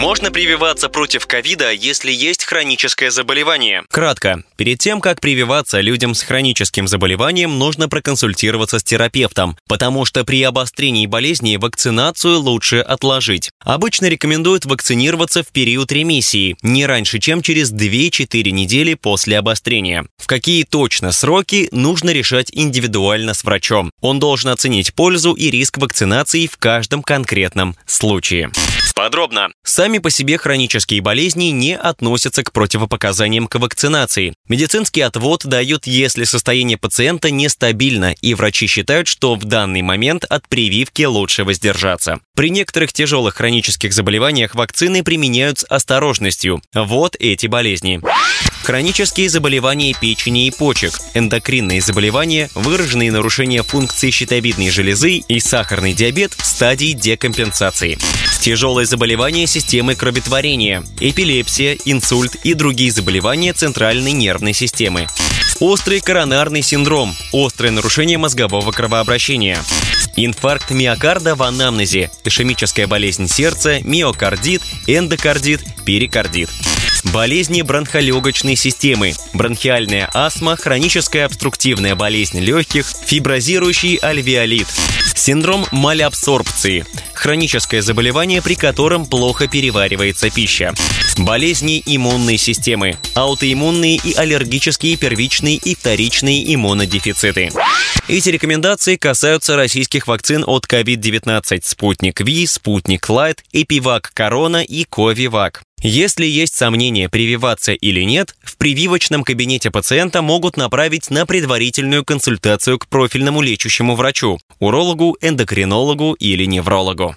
Можно прививаться против ковида, если есть хроническое заболевание. Кратко. Перед тем, как прививаться людям с хроническим заболеванием, нужно проконсультироваться с терапевтом, потому что при обострении болезни вакцинацию лучше отложить. Обычно рекомендуют вакцинироваться в период ремиссии, не раньше, чем через 2-4 недели после обострения. В какие точно сроки нужно решать индивидуально с врачом. Он должен оценить пользу и риск вакцинации в каждом конкретном случае. Подробно. Сами по себе хронические болезни не относятся к противопоказаниям к вакцинации. Медицинский отвод дают, если состояние пациента нестабильно, и врачи считают, что в данный момент от прививки лучше воздержаться. При некоторых тяжелых хронических заболеваниях вакцины применяют с осторожностью. Вот эти болезни. Хронические заболевания печени и почек, эндокринные заболевания, выраженные нарушения функции щитовидной железы и сахарный диабет в стадии декомпенсации. Тяжелые заболевания системы кроветворения, эпилепсия, инсульт и другие заболевания центральной нервной системы. Острый коронарный синдром, острое нарушение мозгового кровообращения. Инфаркт миокарда в анамнезе, ишемическая болезнь сердца, миокардит, эндокардит, перикардит. Болезни бронхолегочной системы, бронхиальная астма, хроническая обструктивная болезнь легких, фиброзирующий альвеолит, синдром малябсорбции, хроническое заболевание, при котором плохо переваривается пища. Болезни иммунной системы, аутоиммунные и аллергические первичные и вторичные иммунодефициты. Эти рекомендации касаются российских вакцин от COVID-19 «Спутник Ви», «Спутник Лайт», «Эпивак Корона» и «Ковивак». Если есть сомнения, прививаться или нет, в прививочном кабинете пациента могут направить на предварительную консультацию к профильному лечащему врачу, урологу, эндокринологу или неврологу.